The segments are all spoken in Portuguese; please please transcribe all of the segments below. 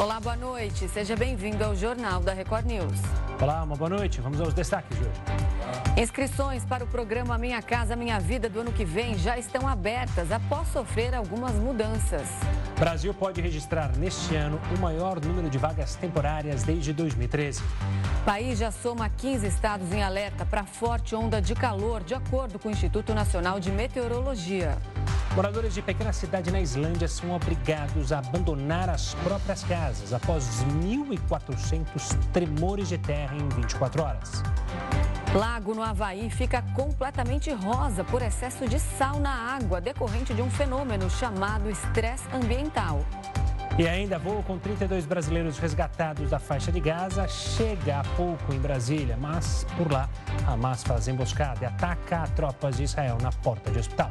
Olá, boa noite. Seja bem-vindo ao Jornal da Record News. Olá, uma boa noite. Vamos aos destaques de hoje. Inscrições para o programa Minha Casa Minha Vida do ano que vem já estão abertas após sofrer algumas mudanças. Brasil pode registrar neste ano o maior número de vagas temporárias desde 2013. O país já soma 15 estados em alerta para forte onda de calor, de acordo com o Instituto Nacional de Meteorologia. Moradores de pequena cidade na Islândia são obrigados a abandonar as próprias casas após 1.400 tremores de terra em 24 horas. Lago no Havaí fica completamente rosa por excesso de sal na água, decorrente de um fenômeno chamado estresse ambiental. E ainda voo com 32 brasileiros resgatados da faixa de Gaza chega há pouco em Brasília, mas por lá Hamas faz emboscada e ataca tropas de Israel na porta de hospital.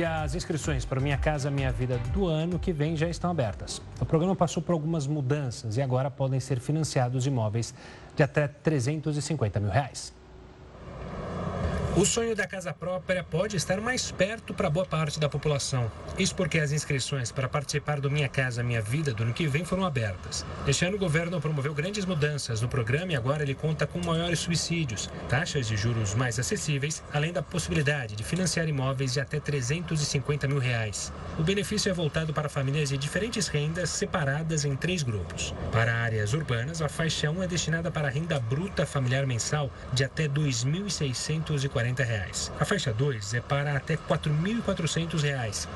E as inscrições para Minha Casa Minha Vida do ano que vem já estão abertas. O programa passou por algumas mudanças e agora podem ser financiados imóveis de até 350 mil reais. O sonho da casa própria pode estar mais perto para boa parte da população. Isso porque as inscrições para participar do Minha Casa Minha Vida do ano que vem foram abertas. Este ano o governo promoveu grandes mudanças no programa e agora ele conta com maiores subsídios, taxas de juros mais acessíveis, além da possibilidade de financiar imóveis de até 350 mil reais. O benefício é voltado para famílias de diferentes rendas separadas em três grupos. Para áreas urbanas, a faixa 1 é destinada para renda bruta familiar mensal de até 2.640 440 reais. A faixa 2 é para até R$ 4.400.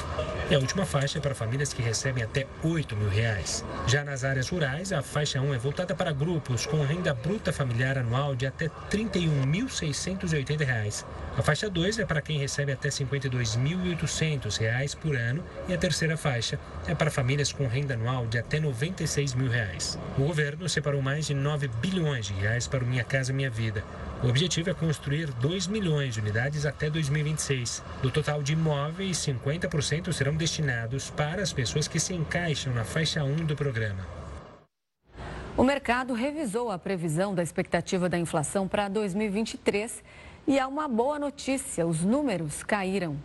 E a última faixa é para famílias que recebem até R$ 8.000. Já nas áreas rurais, a faixa 1 é voltada para grupos com renda bruta familiar anual de até R$ 31.680. A faixa 2 é para quem recebe até R$ 52.800 por ano e a terceira faixa é para famílias com renda anual de até R$ 96.000. O governo separou mais de 9 bilhões de reais para o Minha Casa Minha Vida. O objetivo é construir 2 milhões de unidades até 2026. Do total de imóveis, 50% serão destinados para as pessoas que se encaixam na faixa 1 do programa. O mercado revisou a previsão da expectativa da inflação para 2023 e há uma boa notícia: os números caíram.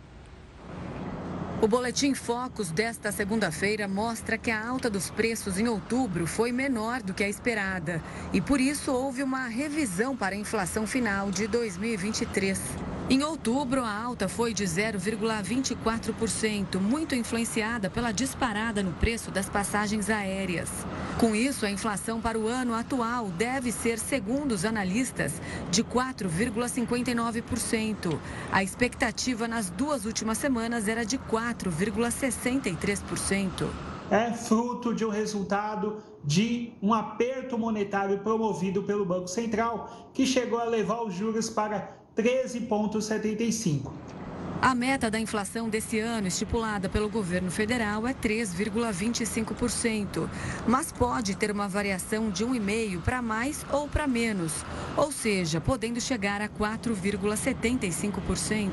O boletim Focus desta segunda-feira mostra que a alta dos preços em outubro foi menor do que a esperada e por isso houve uma revisão para a inflação final de 2023. Em outubro, a alta foi de 0,24%, muito influenciada pela disparada no preço das passagens aéreas. Com isso, a inflação para o ano atual deve ser, segundo os analistas, de 4,59%. A expectativa nas duas últimas semanas era de 4,63%. É fruto de um resultado de um aperto monetário promovido pelo Banco Central, que chegou a levar os juros para 13,75. A meta da inflação desse ano, estipulada pelo governo federal, é 3,25%, mas pode ter uma variação de 1,5% para mais ou para menos, ou seja, podendo chegar a 4,75%.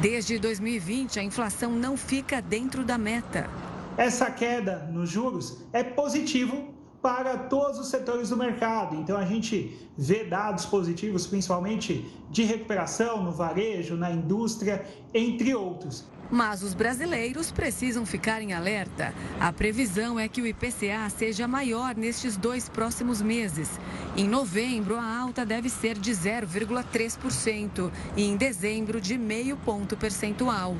Desde 2020, a inflação não fica dentro da meta. Essa queda nos juros é positivo para todos os setores do mercado. Então a gente vê dados positivos, principalmente de recuperação no varejo, na indústria, entre outros. Mas os brasileiros precisam ficar em alerta. A previsão é que o IPCA seja maior nestes dois próximos meses. Em novembro, a alta deve ser de 0,3% e em dezembro, de meio ponto percentual.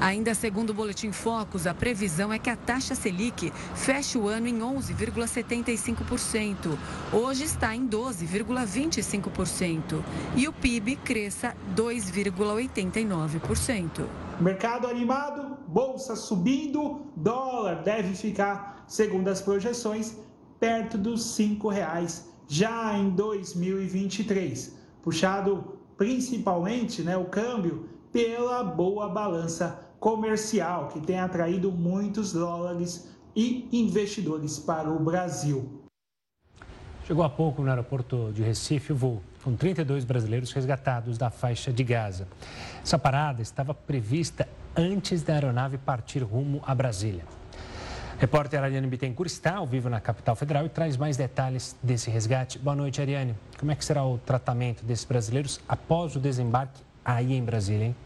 Ainda segundo o Boletim Focus, a previsão é que a taxa Selic feche o ano em 11,75%. Hoje está em 12,25%. E o PIB cresça 2,89%. Mercado animado, bolsa subindo, dólar deve ficar, segundo as projeções, perto dos R$ reais já em 2023, puxado principalmente né, o câmbio pela boa balança comercial que tem atraído muitos dólares e investidores para o Brasil. Chegou há pouco no aeroporto de Recife o voo com 32 brasileiros resgatados da faixa de Gaza. Essa parada estava prevista antes da aeronave partir rumo a Brasília. Repórter Ariane Bittencourt está ao vivo na capital federal e traz mais detalhes desse resgate. Boa noite, Ariane. Como é que será o tratamento desses brasileiros após o desembarque aí em Brasília, hein?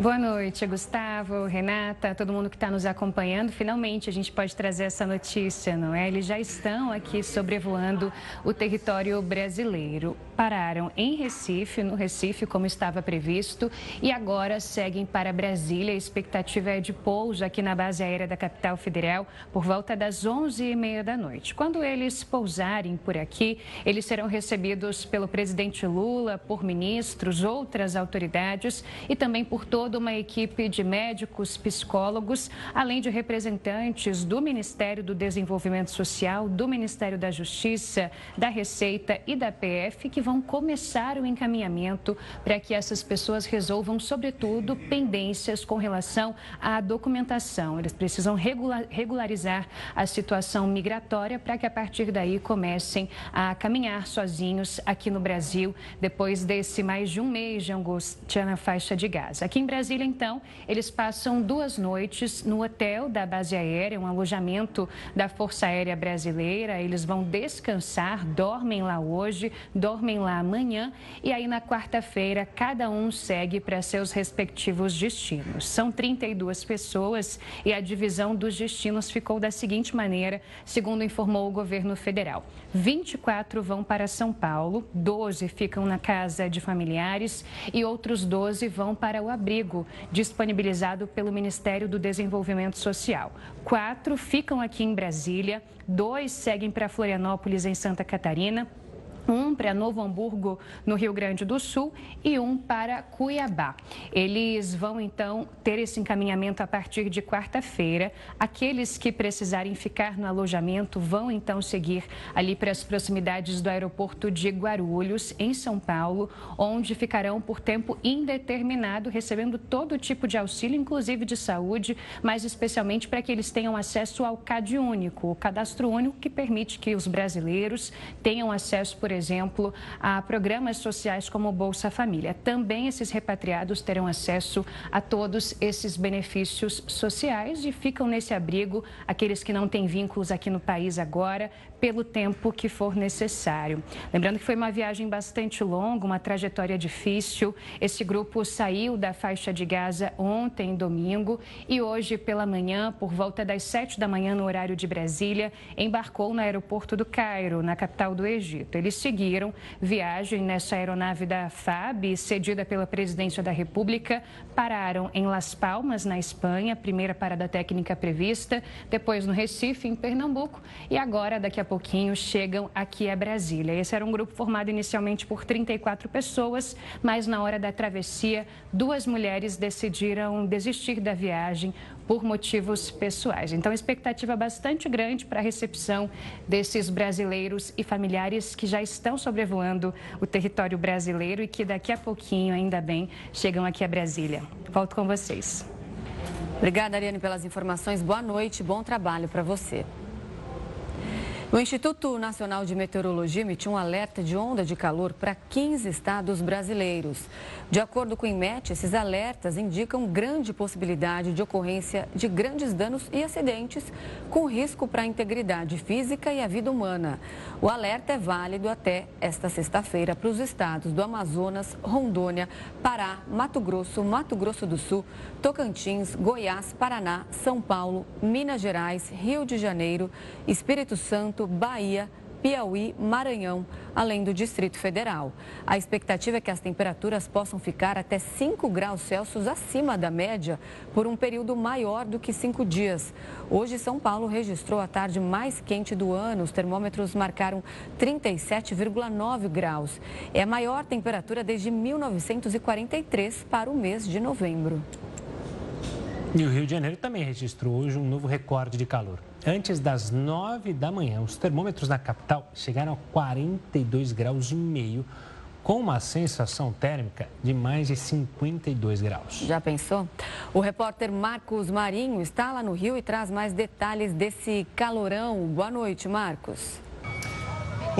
Boa noite, Gustavo, Renata, todo mundo que está nos acompanhando. Finalmente a gente pode trazer essa notícia, não é? Eles já estão aqui sobrevoando o território brasileiro. Pararam em Recife, no Recife, como estava previsto, e agora seguem para Brasília. A expectativa é de pouso aqui na base aérea da capital federal por volta das 11h30 da noite. Quando eles pousarem por aqui, eles serão recebidos pelo presidente Lula, por ministros, outras autoridades e também por toda uma equipe de médicos, psicólogos, além de representantes do Ministério do Desenvolvimento Social, do Ministério da Justiça, da Receita e da PF, que vão começar o encaminhamento para que essas pessoas resolvam, sobretudo, pendências com relação à documentação. Eles precisam regularizar a situação migratória para que, a partir daí, comecem a caminhar sozinhos aqui no Brasil, depois desse mais de um mês de angústia na faixa de Gaza. Aqui em Brasília, então, eles passam duas noites no hotel da base aérea, um alojamento da Força Aérea Brasileira. Eles vão descansar, dormem lá hoje, dormem lá amanhã e aí na quarta-feira cada um segue para seus respectivos destinos. São 32 pessoas e a divisão dos destinos ficou da seguinte maneira, segundo informou o governo federal: 24 vão para São Paulo, 12 ficam na casa de familiares e outros 12 vão para o abrigo disponibilizado pelo Ministério do Desenvolvimento Social. Quatro ficam aqui em Brasília, dois seguem para Florianópolis, em Santa Catarina um para Novo Hamburgo, no Rio Grande do Sul, e um para Cuiabá. Eles vão então ter esse encaminhamento a partir de quarta-feira. Aqueles que precisarem ficar no alojamento vão então seguir ali para as proximidades do aeroporto de Guarulhos, em São Paulo, onde ficarão por tempo indeterminado, recebendo todo tipo de auxílio, inclusive de saúde, mas especialmente para que eles tenham acesso ao CAD único, o cadastro único que permite que os brasileiros tenham acesso, por exemplo, exemplo, a programas sociais como Bolsa Família. Também esses repatriados terão acesso a todos esses benefícios sociais e ficam nesse abrigo aqueles que não têm vínculos aqui no país agora, pelo tempo que for necessário. Lembrando que foi uma viagem bastante longa, uma trajetória difícil. Esse grupo saiu da faixa de Gaza ontem, domingo, e hoje pela manhã, por volta das sete da manhã, no horário de Brasília, embarcou no aeroporto do Cairo, na capital do Egito. Eles seguiram viagem nessa aeronave da FAB, cedida pela Presidência da República, pararam em Las Palmas, na Espanha, primeira parada técnica prevista, depois no Recife, em Pernambuco, e agora, daqui a pouquinho, chegam aqui a Brasília. Esse era um grupo formado inicialmente por 34 pessoas, mas na hora da travessia, duas mulheres decidiram desistir da viagem por motivos pessoais. Então, expectativa bastante grande para a recepção desses brasileiros e familiares que já estão sobrevoando o território brasileiro e que daqui a pouquinho, ainda bem, chegam aqui a Brasília. Volto com vocês. Obrigada, Ariane, pelas informações. Boa noite, bom trabalho para você. O Instituto Nacional de Meteorologia emitiu um alerta de onda de calor para 15 estados brasileiros. De acordo com o IMET, esses alertas indicam grande possibilidade de ocorrência de grandes danos e acidentes, com risco para a integridade física e a vida humana. O alerta é válido até esta sexta-feira para os estados do Amazonas, Rondônia, Pará, Mato Grosso, Mato Grosso do Sul, Tocantins, Goiás, Paraná, São Paulo, Minas Gerais, Rio de Janeiro, Espírito Santo. Bahia, Piauí, Maranhão, além do Distrito Federal. A expectativa é que as temperaturas possam ficar até 5 graus Celsius acima da média por um período maior do que cinco dias. Hoje, São Paulo registrou a tarde mais quente do ano. Os termômetros marcaram 37,9 graus. É a maior temperatura desde 1943 para o mês de novembro. E o Rio de Janeiro também registrou hoje um novo recorde de calor. Antes das 9 da manhã, os termômetros na capital chegaram a 42 graus e meio, com uma sensação térmica de mais de 52 graus. Já pensou? O repórter Marcos Marinho está lá no Rio e traz mais detalhes desse calorão. Boa noite, Marcos.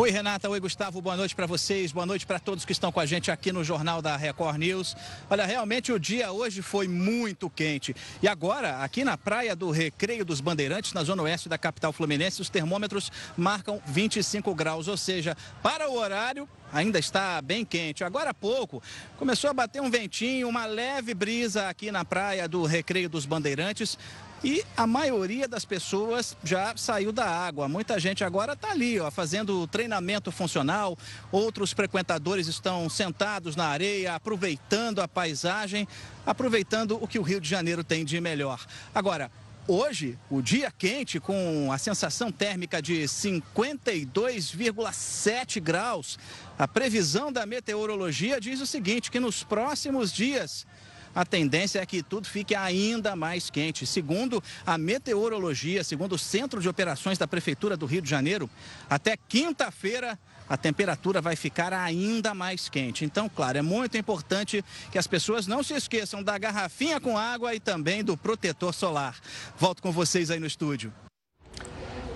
Oi, Renata. Oi, Gustavo. Boa noite para vocês. Boa noite para todos que estão com a gente aqui no Jornal da Record News. Olha, realmente o dia hoje foi muito quente. E agora, aqui na praia do Recreio dos Bandeirantes, na zona oeste da capital fluminense, os termômetros marcam 25 graus. Ou seja, para o horário, ainda está bem quente. Agora há pouco começou a bater um ventinho, uma leve brisa aqui na praia do Recreio dos Bandeirantes. E a maioria das pessoas já saiu da água. Muita gente agora está ali, ó, fazendo treinamento funcional. Outros frequentadores estão sentados na areia, aproveitando a paisagem, aproveitando o que o Rio de Janeiro tem de melhor. Agora, Hoje, o dia quente, com a sensação térmica de 52,7 graus. A previsão da meteorologia diz o seguinte: que nos próximos dias a tendência é que tudo fique ainda mais quente. Segundo a meteorologia, segundo o Centro de Operações da Prefeitura do Rio de Janeiro, até quinta-feira a temperatura vai ficar ainda mais quente. Então, claro, é muito importante que as pessoas não se esqueçam da garrafinha com água e também do protetor solar. Volto com vocês aí no estúdio.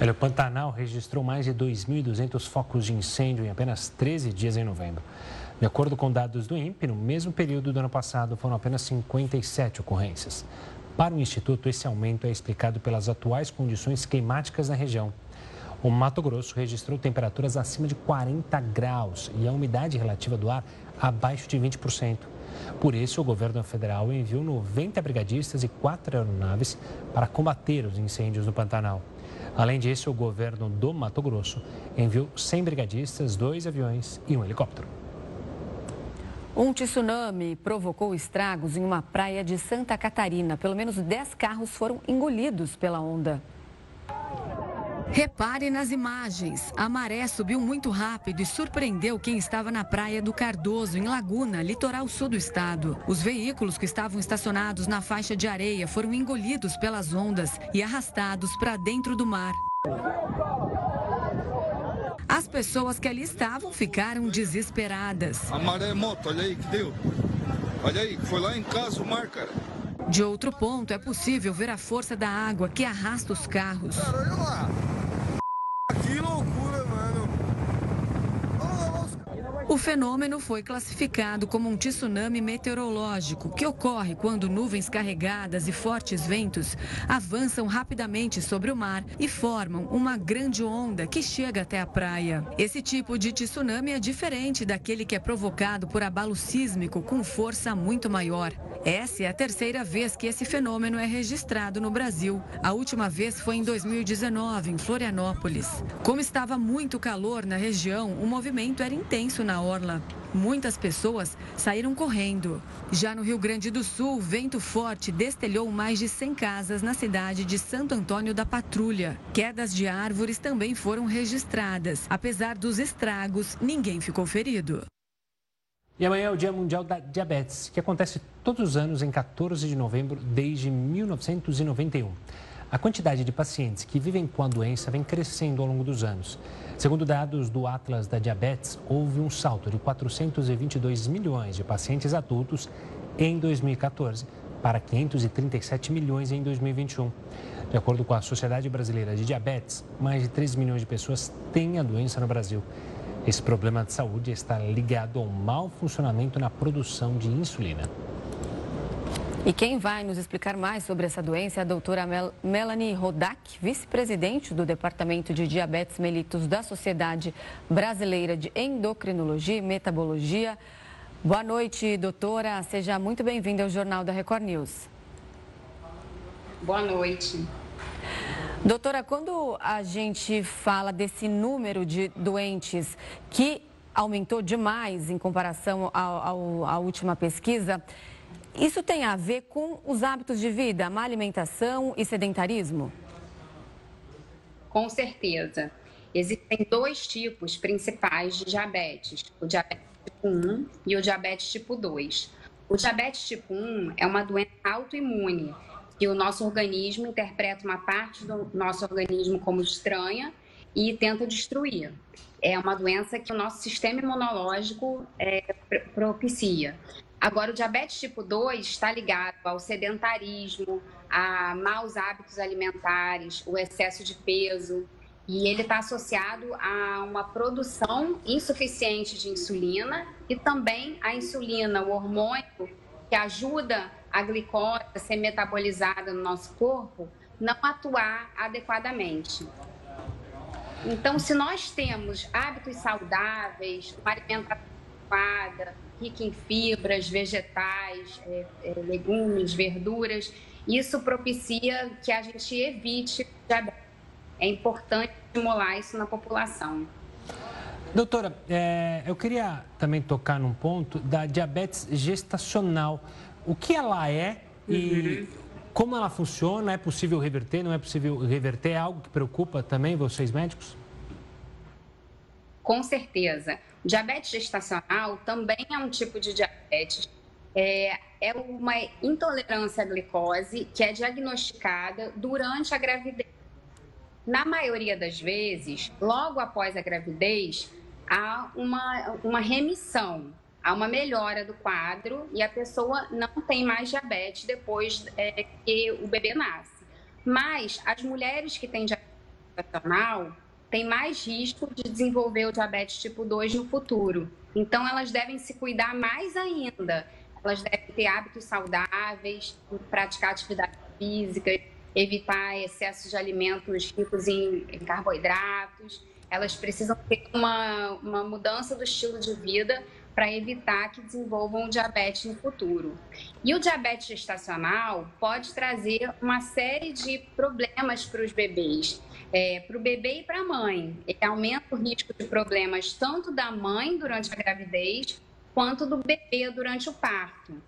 o Pantanal registrou mais de 2.200 focos de incêndio em apenas 13 dias em novembro. De acordo com dados do INPE, no mesmo período do ano passado foram apenas 57 ocorrências. Para o Instituto, esse aumento é explicado pelas atuais condições climáticas na região. O Mato Grosso registrou temperaturas acima de 40 graus e a umidade relativa do ar abaixo de 20%. Por isso, o governo federal enviou 90 brigadistas e quatro aeronaves para combater os incêndios no Pantanal. Além disso, o governo do Mato Grosso enviou 100 brigadistas, dois aviões e um helicóptero. Um tsunami provocou estragos em uma praia de Santa Catarina. Pelo menos 10 carros foram engolidos pela onda. Repare nas imagens. A maré subiu muito rápido e surpreendeu quem estava na praia do Cardoso, em Laguna, litoral sul do estado. Os veículos que estavam estacionados na faixa de areia foram engolidos pelas ondas e arrastados para dentro do mar. As pessoas que ali estavam ficaram desesperadas. A maré é moto, olha aí que deu. Olha aí, foi lá em casa o mar, cara. De outro ponto, é possível ver a força da água que arrasta os carros. Cara, olha lá. O fenômeno foi classificado como um tsunami meteorológico, que ocorre quando nuvens carregadas e fortes ventos avançam rapidamente sobre o mar e formam uma grande onda que chega até a praia. Esse tipo de tsunami é diferente daquele que é provocado por abalo sísmico com força muito maior. Essa é a terceira vez que esse fenômeno é registrado no Brasil. A última vez foi em 2019, em Florianópolis. Como estava muito calor na região, o movimento era intenso na orla. Muitas pessoas saíram correndo. Já no Rio Grande do Sul, vento forte destelhou mais de 100 casas na cidade de Santo Antônio da Patrulha. Quedas de árvores também foram registradas. Apesar dos estragos, ninguém ficou ferido. E amanhã é o Dia Mundial da Diabetes, que acontece todos os anos em 14 de novembro desde 1991. A quantidade de pacientes que vivem com a doença vem crescendo ao longo dos anos. Segundo dados do Atlas da Diabetes, houve um salto de 422 milhões de pacientes adultos em 2014 para 537 milhões em 2021. De acordo com a Sociedade Brasileira de Diabetes, mais de 3 milhões de pessoas têm a doença no Brasil. Esse problema de saúde está ligado ao mau funcionamento na produção de insulina. E quem vai nos explicar mais sobre essa doença é a doutora Mel Melanie Rodak, vice-presidente do Departamento de Diabetes Mellitus da Sociedade Brasileira de Endocrinologia e Metabologia. Boa noite, doutora. Seja muito bem-vinda ao Jornal da Record News. Boa noite. Doutora, quando a gente fala desse número de doentes que aumentou demais em comparação à última pesquisa, isso tem a ver com os hábitos de vida, má alimentação e sedentarismo? Com certeza. Existem dois tipos principais de diabetes: o diabetes tipo 1 e o diabetes tipo 2. O diabetes tipo 1 é uma doença autoimune que o nosso organismo interpreta uma parte do nosso organismo como estranha e tenta destruir. É uma doença que o nosso sistema imunológico é, propicia. Agora, o diabetes tipo 2 está ligado ao sedentarismo, a maus hábitos alimentares, o excesso de peso. E ele está associado a uma produção insuficiente de insulina e também a insulina, o hormônio que ajuda a glicose a ser metabolizada no nosso corpo, não atuar adequadamente. Então, se nós temos hábitos saudáveis, uma alimentação adequada, rica em fibras, vegetais, é, é, legumes, verduras, isso propicia que a gente evite diabetes. É importante estimular isso na população. Doutora, é, eu queria também tocar num ponto da diabetes gestacional. O que ela é e uhum. como ela funciona? É possível reverter? Não é possível reverter? É algo que preocupa também vocês médicos? Com certeza. Diabetes gestacional também é um tipo de diabetes. É, é uma intolerância à glicose que é diagnosticada durante a gravidez. Na maioria das vezes, logo após a gravidez, há uma, uma remissão, há uma melhora do quadro e a pessoa não tem mais diabetes depois é, que o bebê nasce. Mas as mulheres que têm diabetes gestacional, têm mais risco de desenvolver o diabetes tipo 2 no futuro. Então, elas devem se cuidar mais ainda. Elas devem ter hábitos saudáveis, praticar atividade física, evitar excesso de alimentos ricos em, em carboidratos. Elas precisam ter uma, uma mudança do estilo de vida para evitar que desenvolvam diabetes no futuro. E o diabetes gestacional pode trazer uma série de problemas para os bebês é, para o bebê e para a mãe. Ele aumenta o risco de problemas tanto da mãe durante a gravidez quanto do bebê durante o parto.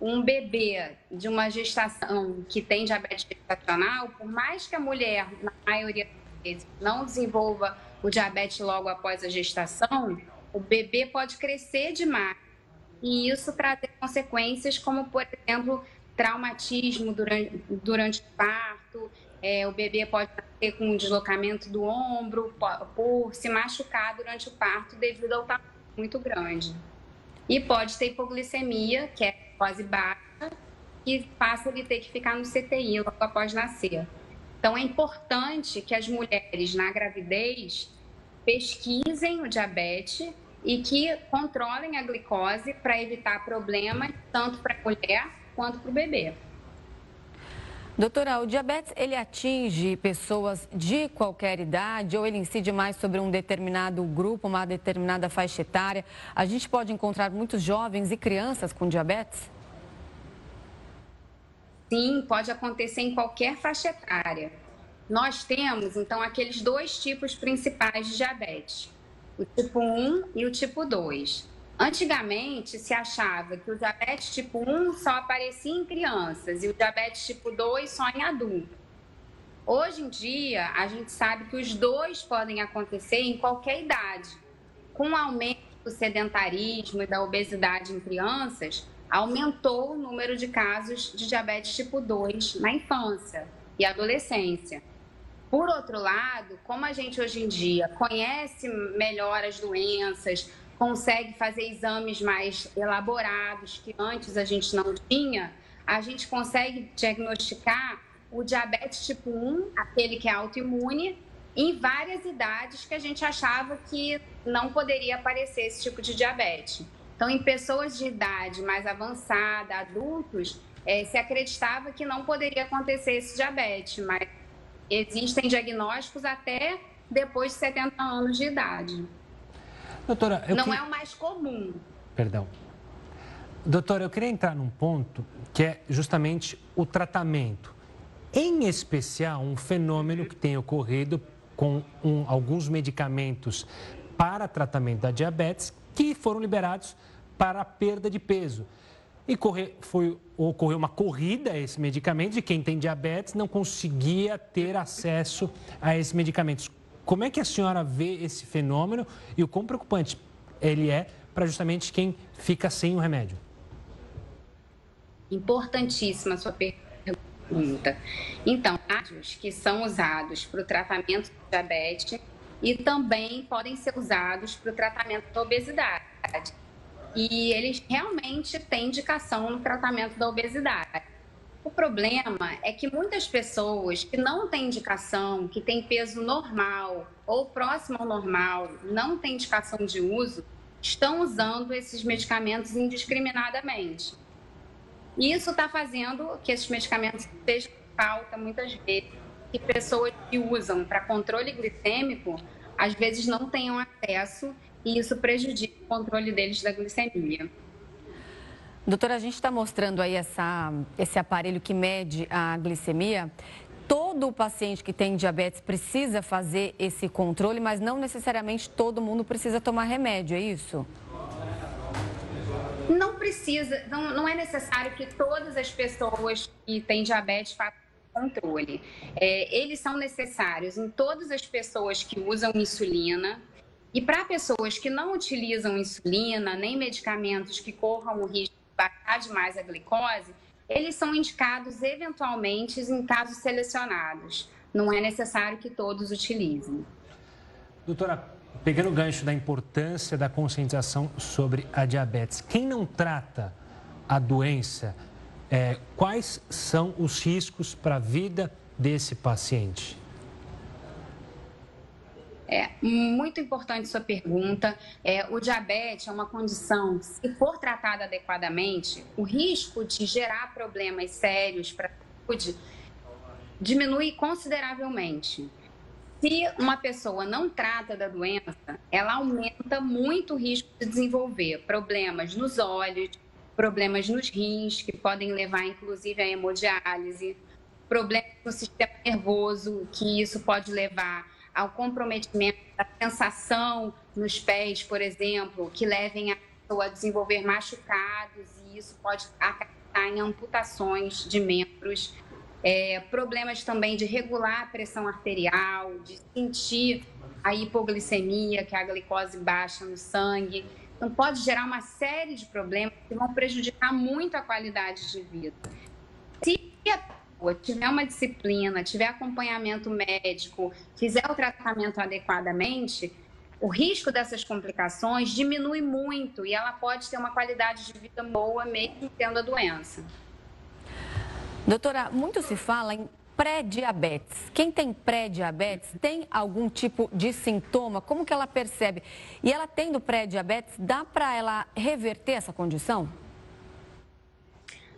Um bebê de uma gestação que tem diabetes gestacional, por mais que a mulher, na maioria das vezes, não desenvolva o diabetes logo após a gestação, o bebê pode crescer demais e isso trazer consequências como, por exemplo, traumatismo durante, durante o parto, é, o bebê pode ter com um deslocamento do ombro, por, se machucar durante o parto devido ao tamanho muito grande. E pode ter hipoglicemia, que é quase baixa, que passa de ter que ficar no CTI logo após nascer. Então, é importante que as mulheres na gravidez pesquisem o diabetes e que controlem a glicose para evitar problemas tanto para a mulher quanto para o bebê. Doutora, o diabetes ele atinge pessoas de qualquer idade ou ele incide mais sobre um determinado grupo, uma determinada faixa etária? A gente pode encontrar muitos jovens e crianças com diabetes? Sim, pode acontecer em qualquer faixa etária. Nós temos, então, aqueles dois tipos principais de diabetes: o tipo 1 e o tipo 2. Antigamente se achava que o diabetes tipo 1 só aparecia em crianças e o diabetes tipo 2 só em adultos. Hoje em dia, a gente sabe que os dois podem acontecer em qualquer idade. Com o aumento do sedentarismo e da obesidade em crianças, aumentou o número de casos de diabetes tipo 2 na infância e adolescência. Por outro lado, como a gente hoje em dia conhece melhor as doenças, consegue fazer exames mais elaborados que antes a gente não tinha, a gente consegue diagnosticar o diabetes tipo 1, aquele que é autoimune, em várias idades que a gente achava que não poderia aparecer esse tipo de diabetes. Então, em pessoas de idade mais avançada, adultos, é, se acreditava que não poderia acontecer esse diabetes, mas existem diagnósticos até depois de 70 anos de idade. Doutora, não que... é o mais comum. Perdão. Doutora, eu queria entrar num ponto que é justamente o tratamento. Em especial, um fenômeno que tem ocorrido com um, alguns medicamentos para tratamento da diabetes que foram liberados para a perda de peso. E correr, foi, ocorreu uma corrida a esse medicamento e quem tem diabetes não conseguia ter acesso a esses medicamentos. Como é que a senhora vê esse fenômeno e o quão preocupante ele é para justamente quem fica sem o remédio? Importantíssima a sua pergunta. Então, ácidos que são usados para o tratamento do diabetes e também podem ser usados para o tratamento da obesidade. E eles realmente têm indicação no tratamento da obesidade. O problema é que muitas pessoas que não têm indicação, que têm peso normal ou próximo ao normal, não têm indicação de uso, estão usando esses medicamentos indiscriminadamente. E isso está fazendo que esses medicamentos estejam em falta muitas vezes, que pessoas que usam para controle glicêmico às vezes não tenham acesso e isso prejudica o controle deles da glicemia. Doutora, a gente está mostrando aí essa, esse aparelho que mede a glicemia. Todo paciente que tem diabetes precisa fazer esse controle, mas não necessariamente todo mundo precisa tomar remédio, é isso? Não precisa, não, não é necessário que todas as pessoas que têm diabetes façam controle. É, eles são necessários em todas as pessoas que usam insulina, e para pessoas que não utilizam insulina, nem medicamentos que corram o risco de baixar demais a glicose, eles são indicados eventualmente em casos selecionados. Não é necessário que todos utilizem. Doutora, pegando o gancho da importância da conscientização sobre a diabetes, quem não trata a doença, é, quais são os riscos para a vida desse paciente? É muito importante sua pergunta. É, o diabetes é uma condição, se for tratada adequadamente, o risco de gerar problemas sérios para a saúde diminui consideravelmente. Se uma pessoa não trata da doença, ela aumenta muito o risco de desenvolver problemas nos olhos, problemas nos rins, que podem levar inclusive à hemodiálise, problemas no sistema nervoso, que isso pode levar ao comprometimento da sensação nos pés, por exemplo, que levem a pessoa a desenvolver machucados e isso pode acarretar em amputações de membros. É, problemas também de regular a pressão arterial, de sentir a hipoglicemia, que é a glicose baixa no sangue. Então, pode gerar uma série de problemas que vão prejudicar muito a qualidade de vida. Se a tiver uma disciplina, tiver acompanhamento médico, fizer o tratamento adequadamente, o risco dessas complicações diminui muito e ela pode ter uma qualidade de vida boa mesmo tendo a doença. Doutora, muito se fala em pré-diabetes. Quem tem pré-diabetes tem algum tipo de sintoma? Como que ela percebe? E ela tendo pré-diabetes, dá para ela reverter essa condição?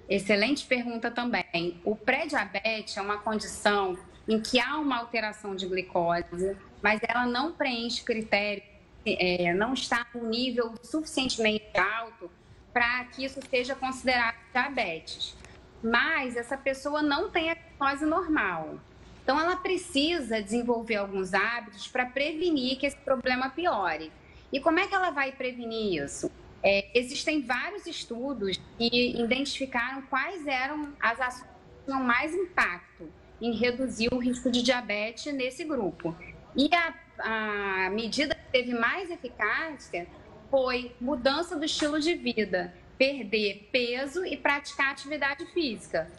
Excelente pergunta também. O pré-diabetes é uma condição em que há uma alteração de glicose, mas ela não preenche critérios, é, não está no nível suficientemente alto para que isso seja considerado diabetes. Mas essa pessoa não tem a glicose normal. Então, ela precisa desenvolver alguns hábitos para prevenir que esse problema piore. E como é que ela vai prevenir isso? É, existem vários estudos que identificaram quais eram as ações que tinham mais impacto em reduzir o risco de diabetes nesse grupo. E a, a medida que teve mais eficácia foi mudança do estilo de vida, perder peso e praticar atividade física.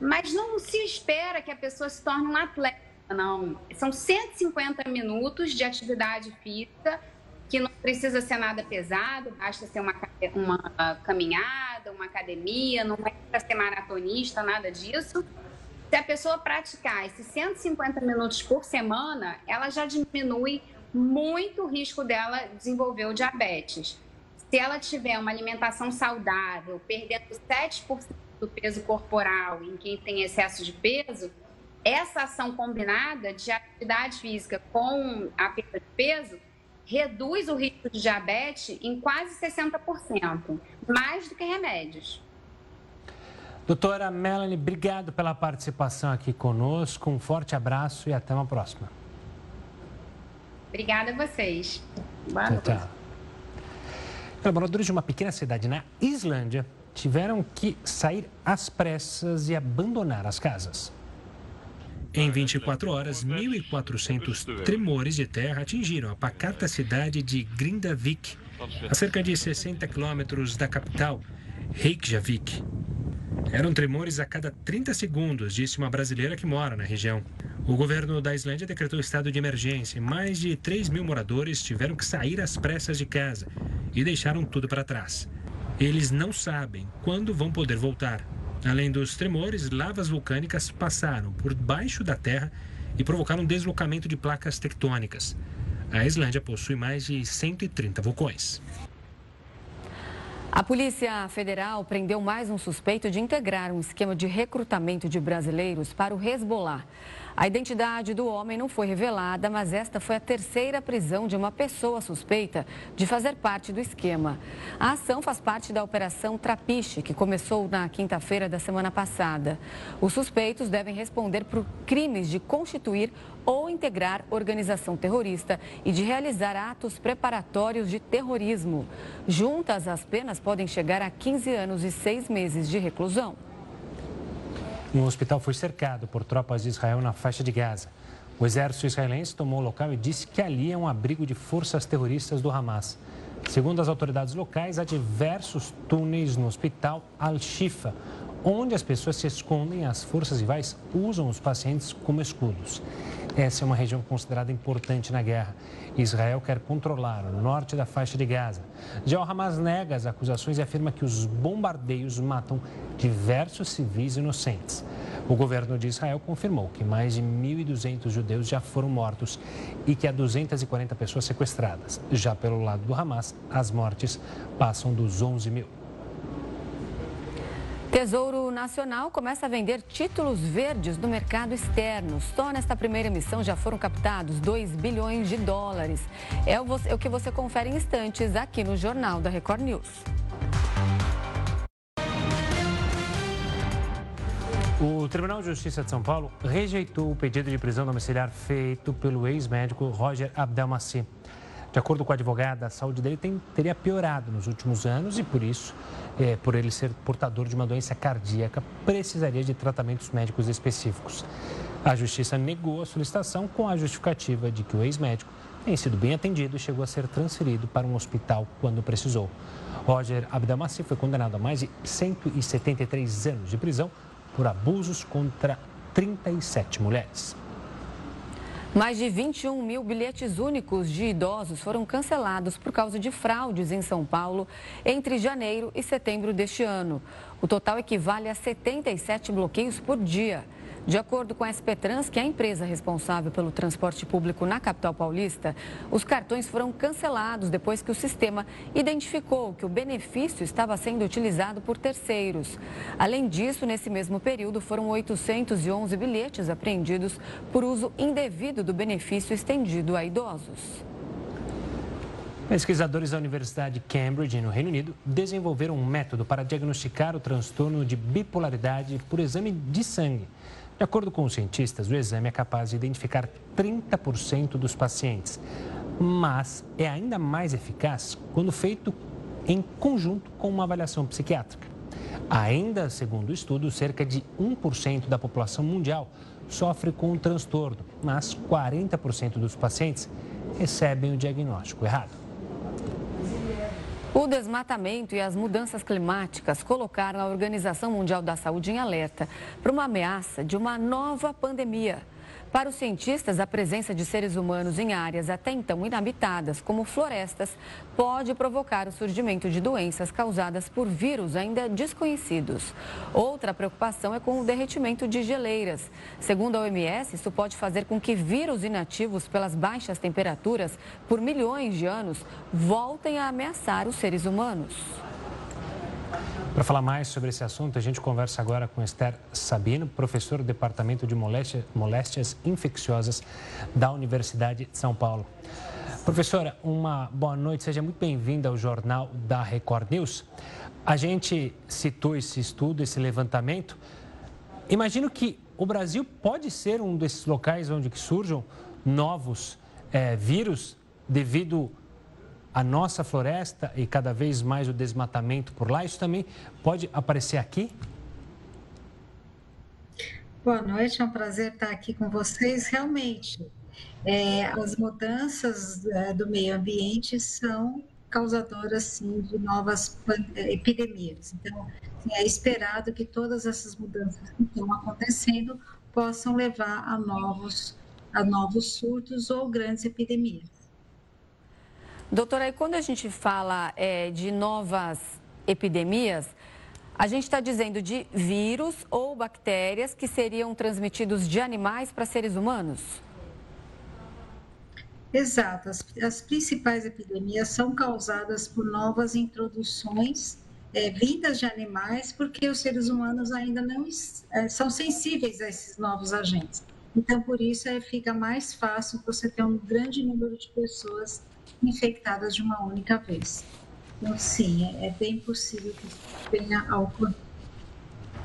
Mas não se espera que a pessoa se torne um atleta, não. São 150 minutos de atividade física que não precisa ser nada pesado, basta ser uma, uma caminhada, uma academia, não é para ser maratonista, nada disso. Se a pessoa praticar esses 150 minutos por semana, ela já diminui muito o risco dela desenvolver o diabetes. Se ela tiver uma alimentação saudável, perdendo 7% do peso corporal em quem tem excesso de peso, essa ação combinada de atividade física com a perda de peso reduz o risco de diabetes em quase 60%, mais do que remédios. Doutora Melanie, obrigado pela participação aqui conosco. Um forte abraço e até uma próxima. Obrigada a vocês. Boa noite. Tchau, tchau. Moradores de uma pequena cidade na Islândia tiveram que sair às pressas e abandonar as casas. Em 24 horas, 1.400 tremores de terra atingiram a pacata cidade de Grindavik, a cerca de 60 quilômetros da capital, Reykjavik. Eram tremores a cada 30 segundos, disse uma brasileira que mora na região. O governo da Islândia decretou estado de emergência e mais de 3 mil moradores tiveram que sair às pressas de casa e deixaram tudo para trás. Eles não sabem quando vão poder voltar. Além dos tremores, lavas vulcânicas passaram por baixo da Terra e provocaram deslocamento de placas tectônicas. A Islândia possui mais de 130 vulcões. A Polícia Federal prendeu mais um suspeito de integrar um esquema de recrutamento de brasileiros para o Hezbollah. A identidade do homem não foi revelada, mas esta foi a terceira prisão de uma pessoa suspeita de fazer parte do esquema. A ação faz parte da Operação Trapiche, que começou na quinta-feira da semana passada. Os suspeitos devem responder por crimes de constituir ou integrar organização terrorista e de realizar atos preparatórios de terrorismo. Juntas, as penas podem chegar a 15 anos e 6 meses de reclusão. Um hospital foi cercado por tropas de Israel na faixa de Gaza. O exército israelense tomou o local e disse que ali é um abrigo de forças terroristas do Hamas. Segundo as autoridades locais, há diversos túneis no hospital Al-Shifa, onde as pessoas se escondem e as forças rivais usam os pacientes como escudos. Essa é uma região considerada importante na guerra. Israel quer controlar o norte da faixa de Gaza. Já o Hamas nega as acusações e afirma que os bombardeios matam diversos civis inocentes. O governo de Israel confirmou que mais de 1.200 judeus já foram mortos e que há 240 pessoas sequestradas. Já pelo lado do Hamas, as mortes passam dos 11 mil. Tesouro Nacional começa a vender títulos verdes no mercado externo. Só nesta primeira emissão já foram captados 2 bilhões de dólares. É o, é o que você confere em instantes aqui no Jornal da Record News. O Tribunal de Justiça de São Paulo rejeitou o pedido de prisão domiciliar feito pelo ex-médico Roger Abdelmaci. De acordo com a advogada, a saúde dele tem, teria piorado nos últimos anos e, por isso, é, por ele ser portador de uma doença cardíaca, precisaria de tratamentos médicos específicos. A justiça negou a solicitação com a justificativa de que o ex-médico tem sido bem atendido e chegou a ser transferido para um hospital quando precisou. Roger Abdelmaci foi condenado a mais de 173 anos de prisão por abusos contra 37 mulheres. Mais de 21 mil bilhetes únicos de idosos foram cancelados por causa de fraudes em São Paulo entre janeiro e setembro deste ano. O total equivale a 77 bloqueios por dia. De acordo com a SP Trans, que é a empresa responsável pelo transporte público na capital paulista, os cartões foram cancelados depois que o sistema identificou que o benefício estava sendo utilizado por terceiros. Além disso, nesse mesmo período, foram 811 bilhetes apreendidos por uso indevido do benefício estendido a idosos. Pesquisadores da Universidade de Cambridge, no Reino Unido, desenvolveram um método para diagnosticar o transtorno de bipolaridade por exame de sangue. De acordo com os cientistas, o exame é capaz de identificar 30% dos pacientes, mas é ainda mais eficaz quando feito em conjunto com uma avaliação psiquiátrica. Ainda segundo o estudo, cerca de 1% da população mundial sofre com o transtorno, mas 40% dos pacientes recebem o diagnóstico errado. O desmatamento e as mudanças climáticas colocaram a Organização Mundial da Saúde em alerta para uma ameaça de uma nova pandemia. Para os cientistas, a presença de seres humanos em áreas até então inabitadas, como florestas, pode provocar o surgimento de doenças causadas por vírus ainda desconhecidos. Outra preocupação é com o derretimento de geleiras. Segundo a OMS, isso pode fazer com que vírus inativos pelas baixas temperaturas por milhões de anos voltem a ameaçar os seres humanos. Para falar mais sobre esse assunto, a gente conversa agora com Esther Sabino, professor do Departamento de Moléstias Infecciosas da Universidade de São Paulo. Professora, uma boa noite, seja muito bem-vinda ao Jornal da Record News. A gente citou esse estudo, esse levantamento. Imagino que o Brasil pode ser um desses locais onde surjam novos é, vírus devido a nossa floresta e cada vez mais o desmatamento por lá, isso também pode aparecer aqui? Boa noite, é um prazer estar aqui com vocês. Realmente, é, as mudanças é, do meio ambiente são causadoras, sim, de novas epidemias. Então, é esperado que todas essas mudanças que estão acontecendo possam levar a novos, a novos surtos ou grandes epidemias. Doutora, e quando a gente fala é, de novas epidemias, A gente está dizendo de vírus ou bactérias que seriam transmitidos de animais para seres humanos? Exato. As, as principais epidemias são causadas por novas introduções é, vindas de animais, porque os seres humanos ainda não é, são sensíveis a esses novos agentes. Então, por isso, é, fica mais fácil você ter um grande número de pessoas infectadas de uma única vez. Então, sim, é, é bem possível que tenha algo.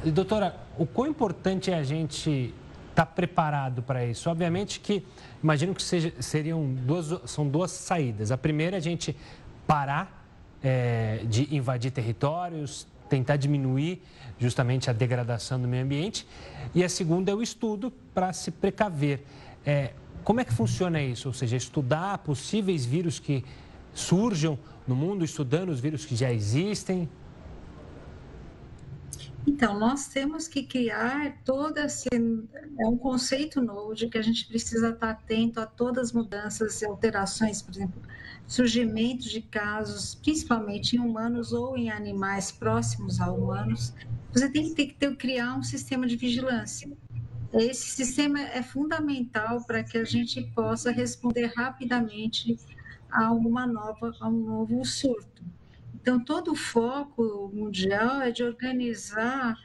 Doutora, o quão importante é a gente estar tá preparado para isso? Obviamente que, imagino que seja, seriam duas, são duas saídas. A primeira é a gente parar é, de invadir territórios, tentar diminuir justamente a degradação do meio ambiente. E a segunda é o estudo para se precaver. É, como é que funciona isso? Ou seja, estudar possíveis vírus que surjam no mundo, estudando os vírus que já existem? Então, nós temos que criar toda esse, é um conceito novo de que a gente precisa estar atento a todas as mudanças e alterações, por exemplo, surgimento de casos, principalmente em humanos ou em animais próximos a humanos. Você tem que ter, ter criar um sistema de vigilância. Esse sistema é fundamental para que a gente possa responder rapidamente a uma nova, a um novo surto. Então, todo o foco mundial é de organizar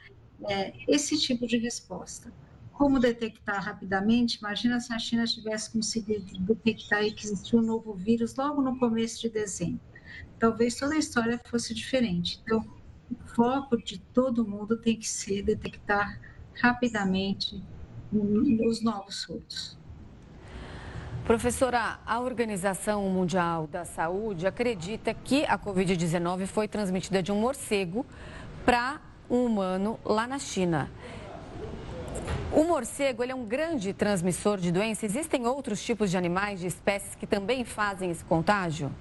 é, esse tipo de resposta. Como detectar rapidamente? Imagina se a China tivesse conseguido detectar que existia um novo vírus logo no começo de dezembro. Talvez toda a história fosse diferente. Então, o foco de todo mundo tem que ser detectar rapidamente os novos surtos. Professora, a Organização Mundial da Saúde acredita que a Covid-19 foi transmitida de um morcego para um humano lá na China. O morcego é um grande transmissor de doença. Existem outros tipos de animais, de espécies que também fazem esse contágio?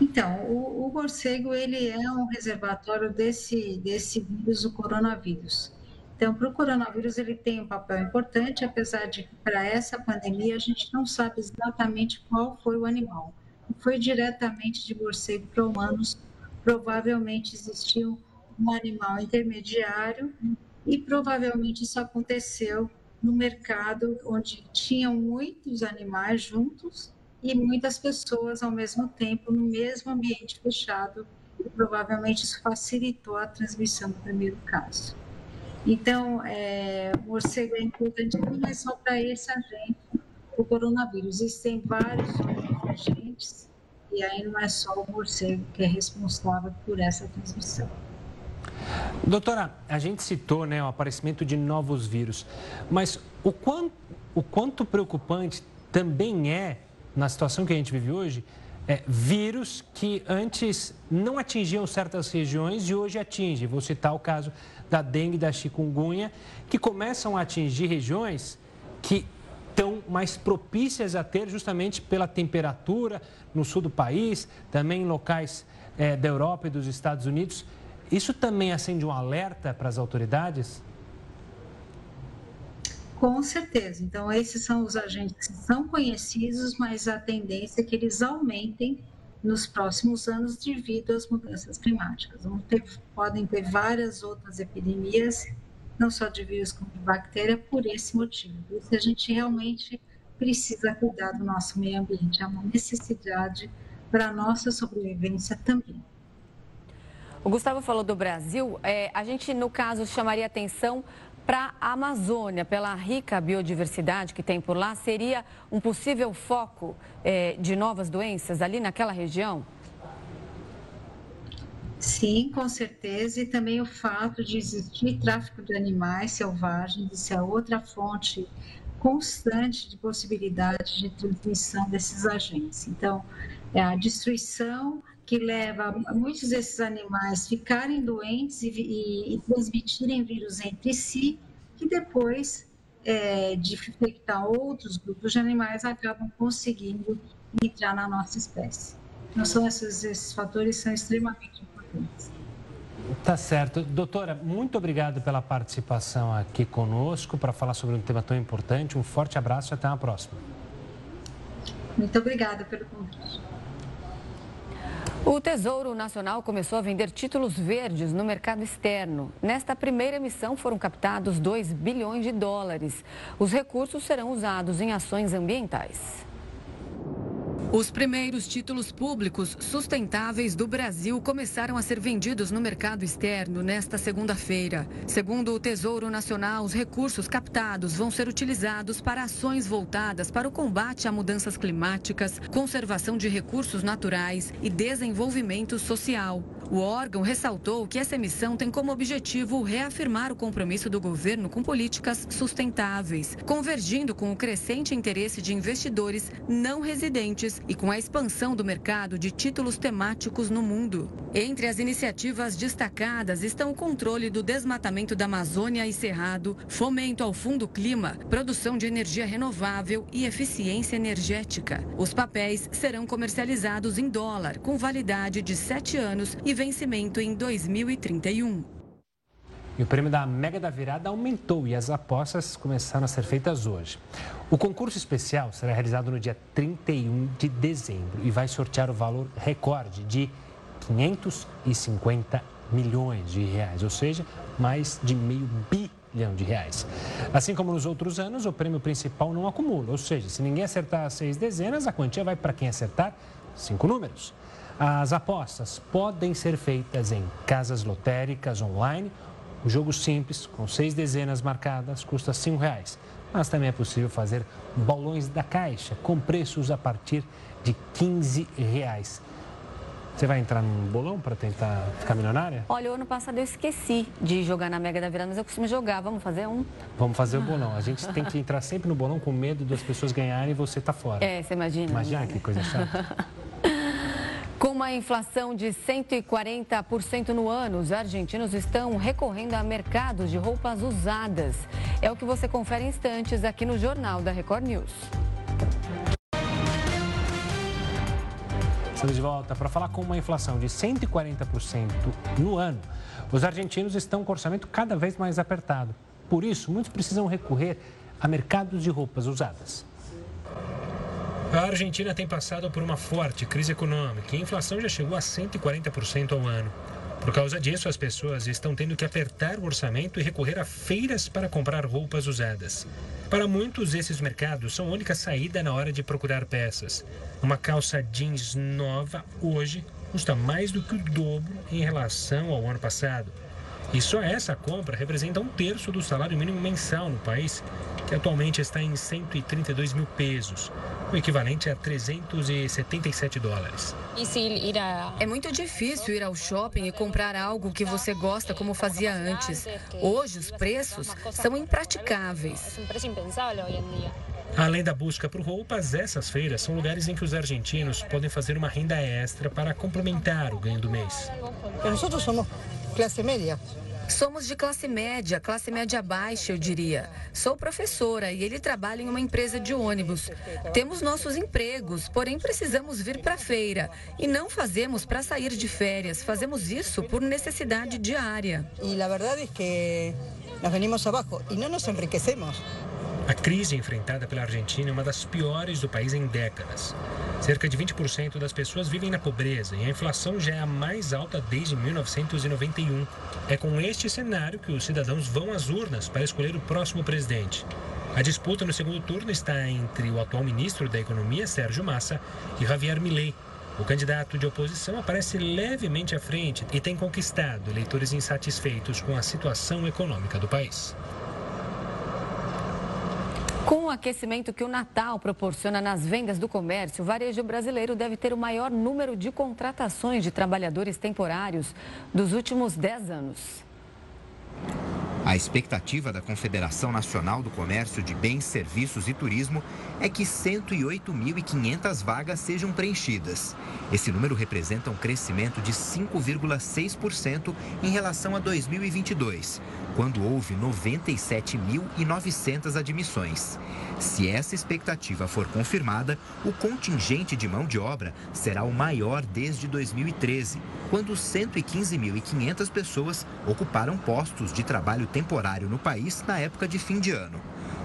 Então, o, o morcego ele é um reservatório desse, desse vírus, o coronavírus. Então, para o coronavírus, ele tem um papel importante, apesar de que para essa pandemia a gente não sabe exatamente qual foi o animal. Foi diretamente de morcego para humanos, provavelmente existiu um animal intermediário e provavelmente isso aconteceu no mercado onde tinham muitos animais juntos e muitas pessoas ao mesmo tempo no mesmo ambiente fechado e provavelmente isso facilitou a transmissão do primeiro caso. Então, é, o morcego é importante não é só para esse agente, o coronavírus. Existem vários outros agentes e aí não é só o morcego que é responsável por essa transmissão. Doutora, a gente citou né, o aparecimento de novos vírus, mas o quanto, o quanto preocupante também é, na situação que a gente vive hoje, é, vírus que antes não atingiam certas regiões e hoje atingem. Vou citar o caso da dengue da chikungunya, que começam a atingir regiões que estão mais propícias a ter justamente pela temperatura no sul do país, também em locais é, da Europa e dos Estados Unidos. Isso também acende um alerta para as autoridades? Com certeza. Então, esses são os agentes que são conhecidos, mas a tendência é que eles aumentem nos próximos anos devido às mudanças climáticas. Ter, podem ter várias outras epidemias, não só de vírus como de bactéria, por esse motivo. Isso a gente realmente precisa cuidar do nosso meio ambiente, é uma necessidade para a nossa sobrevivência também. O Gustavo falou do Brasil, é, a gente, no caso, chamaria atenção para a Amazônia, pela rica biodiversidade que tem por lá, seria um possível foco é, de novas doenças ali naquela região? Sim, com certeza. E também o fato de existir tráfico de animais selvagens, isso é outra fonte constante de possibilidade de transmissão desses agentes. Então, é a destruição que leva muitos desses animais ficarem doentes e, e, e transmitirem vírus entre si, que depois é, de infectar outros grupos de animais acabam conseguindo entrar na nossa espécie. Então, são esses, esses fatores são extremamente importantes. Tá certo. Doutora, muito obrigado pela participação aqui conosco para falar sobre um tema tão importante. Um forte abraço e até uma próxima. Muito obrigada pelo convite. O Tesouro Nacional começou a vender títulos verdes no mercado externo. Nesta primeira emissão foram captados 2 bilhões de dólares. Os recursos serão usados em ações ambientais. Os primeiros títulos públicos sustentáveis do Brasil começaram a ser vendidos no mercado externo nesta segunda-feira. Segundo o Tesouro Nacional, os recursos captados vão ser utilizados para ações voltadas para o combate a mudanças climáticas, conservação de recursos naturais e desenvolvimento social. O órgão ressaltou que essa emissão tem como objetivo reafirmar o compromisso do governo com políticas sustentáveis, convergindo com o crescente interesse de investidores não residentes e com a expansão do mercado de títulos temáticos no mundo. Entre as iniciativas destacadas estão o controle do desmatamento da Amazônia e Cerrado, fomento ao fundo clima, produção de energia renovável e eficiência energética. Os papéis serão comercializados em dólar, com validade de sete anos e vencimento em 2031. E o prêmio da Mega da Virada aumentou e as apostas começaram a ser feitas hoje. O concurso especial será realizado no dia 31 de dezembro e vai sortear o valor recorde de 550 milhões de reais, ou seja, mais de meio bilhão de reais. Assim como nos outros anos, o prêmio principal não acumula, ou seja, se ninguém acertar seis dezenas, a quantia vai para quem acertar cinco números. As apostas podem ser feitas em casas lotéricas online. O jogo simples, com seis dezenas marcadas, custa R$ reais. Mas também é possível fazer bolões da caixa com preços a partir de R$ reais. Você vai entrar num bolão para tentar ficar milionária? Olha, o ano passado eu esqueci de jogar na Mega da Virada, mas eu costumo jogar. Vamos fazer um? Vamos fazer o bolão. A gente tem que entrar sempre no bolão com medo das pessoas ganharem e você tá fora. É, você imagina. Imagina que coisa chata. Com uma inflação de 140% no ano, os argentinos estão recorrendo a mercados de roupas usadas. É o que você confere em instantes aqui no Jornal da Record News. Estamos de volta para falar com uma inflação de 140% no ano. Os argentinos estão com orçamento cada vez mais apertado. Por isso, muitos precisam recorrer a mercados de roupas usadas. A Argentina tem passado por uma forte crise econômica e a inflação já chegou a 140% ao ano. Por causa disso, as pessoas estão tendo que apertar o orçamento e recorrer a feiras para comprar roupas usadas. Para muitos, esses mercados são a única saída na hora de procurar peças. Uma calça jeans nova, hoje, custa mais do que o dobro em relação ao ano passado. E só essa compra representa um terço do salário mínimo mensal no país, que atualmente está em 132 mil pesos, o equivalente a 377 dólares. É muito difícil ir ao shopping e comprar algo que você gosta como fazia antes. Hoje, os preços são impraticáveis. Além da busca por roupas, essas feiras são lugares em que os argentinos podem fazer uma renda extra para complementar o ganho do mês. Nós somos classe média. Somos de classe média, classe média baixa, eu diria. Sou professora e ele trabalha em uma empresa de ônibus. Temos nossos empregos, porém precisamos vir para a feira. E não fazemos para sair de férias, fazemos isso por necessidade diária. E a verdade é que nós venimos abaixo e não nos enriquecemos. A crise enfrentada pela Argentina é uma das piores do país em décadas. Cerca de 20% das pessoas vivem na pobreza e a inflação já é a mais alta desde 1991. É com este cenário que os cidadãos vão às urnas para escolher o próximo presidente. A disputa no segundo turno está entre o atual ministro da Economia, Sérgio Massa, e Javier Milei. O candidato de oposição aparece levemente à frente e tem conquistado eleitores insatisfeitos com a situação econômica do país. Com o aquecimento que o Natal proporciona nas vendas do comércio, o varejo brasileiro deve ter o maior número de contratações de trabalhadores temporários dos últimos 10 anos. A expectativa da Confederação Nacional do Comércio de Bens, Serviços e Turismo é que 108.500 vagas sejam preenchidas. Esse número representa um crescimento de 5,6% em relação a 2022, quando houve 97.900 admissões. Se essa expectativa for confirmada, o contingente de mão de obra será o maior desde 2013, quando 115.500 pessoas ocuparam postos de trabalho temporário no país na época de fim de ano.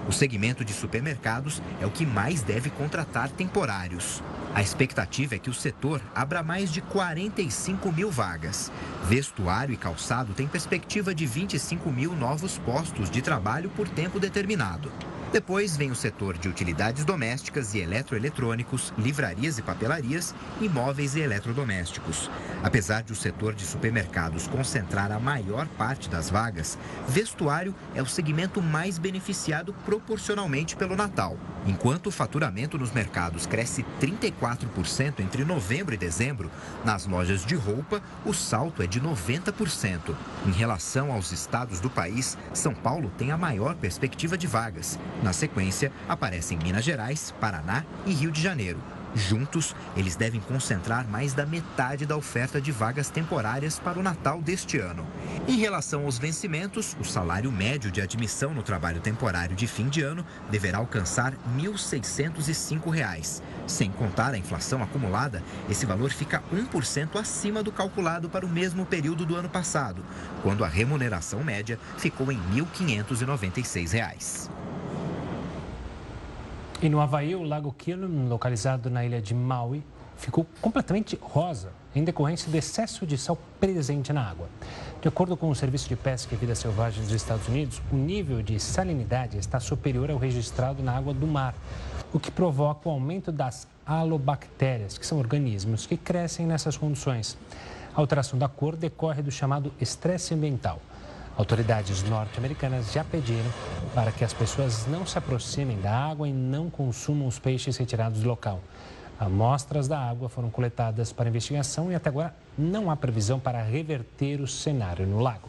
O segmento de supermercados é o que mais deve contratar temporários. A expectativa é que o setor abra mais de 45 mil vagas. Vestuário e calçado têm perspectiva de 25 mil novos postos de trabalho por tempo determinado. Depois vem o setor de utilidades domésticas e eletroeletrônicos, livrarias e papelarias, imóveis e eletrodomésticos. Apesar de o setor de supermercados concentrar a maior parte das vagas, vestuário é o segmento mais beneficiado proporcionalmente pelo Natal. Enquanto o faturamento nos mercados cresce 34% entre novembro e dezembro, nas lojas de roupa o salto é de 90%. Em relação aos estados do país, São Paulo tem a maior perspectiva de vagas. Na sequência, aparecem Minas Gerais, Paraná e Rio de Janeiro. Juntos, eles devem concentrar mais da metade da oferta de vagas temporárias para o Natal deste ano. Em relação aos vencimentos, o salário médio de admissão no trabalho temporário de fim de ano deverá alcançar R$ 1.605. Sem contar a inflação acumulada, esse valor fica 1% acima do calculado para o mesmo período do ano passado, quando a remuneração média ficou em R$ 1.596. E no Havaí, o Lago Quilum, localizado na ilha de Maui, ficou completamente rosa em decorrência do excesso de sal presente na água. De acordo com o Serviço de Pesca e Vida Selvagem dos Estados Unidos, o nível de salinidade está superior ao registrado na água do mar, o que provoca o aumento das halobactérias, que são organismos que crescem nessas condições. A alteração da cor decorre do chamado estresse ambiental. Autoridades norte-americanas já pediram para que as pessoas não se aproximem da água e não consumam os peixes retirados do local. Amostras da água foram coletadas para investigação e até agora não há previsão para reverter o cenário no lago.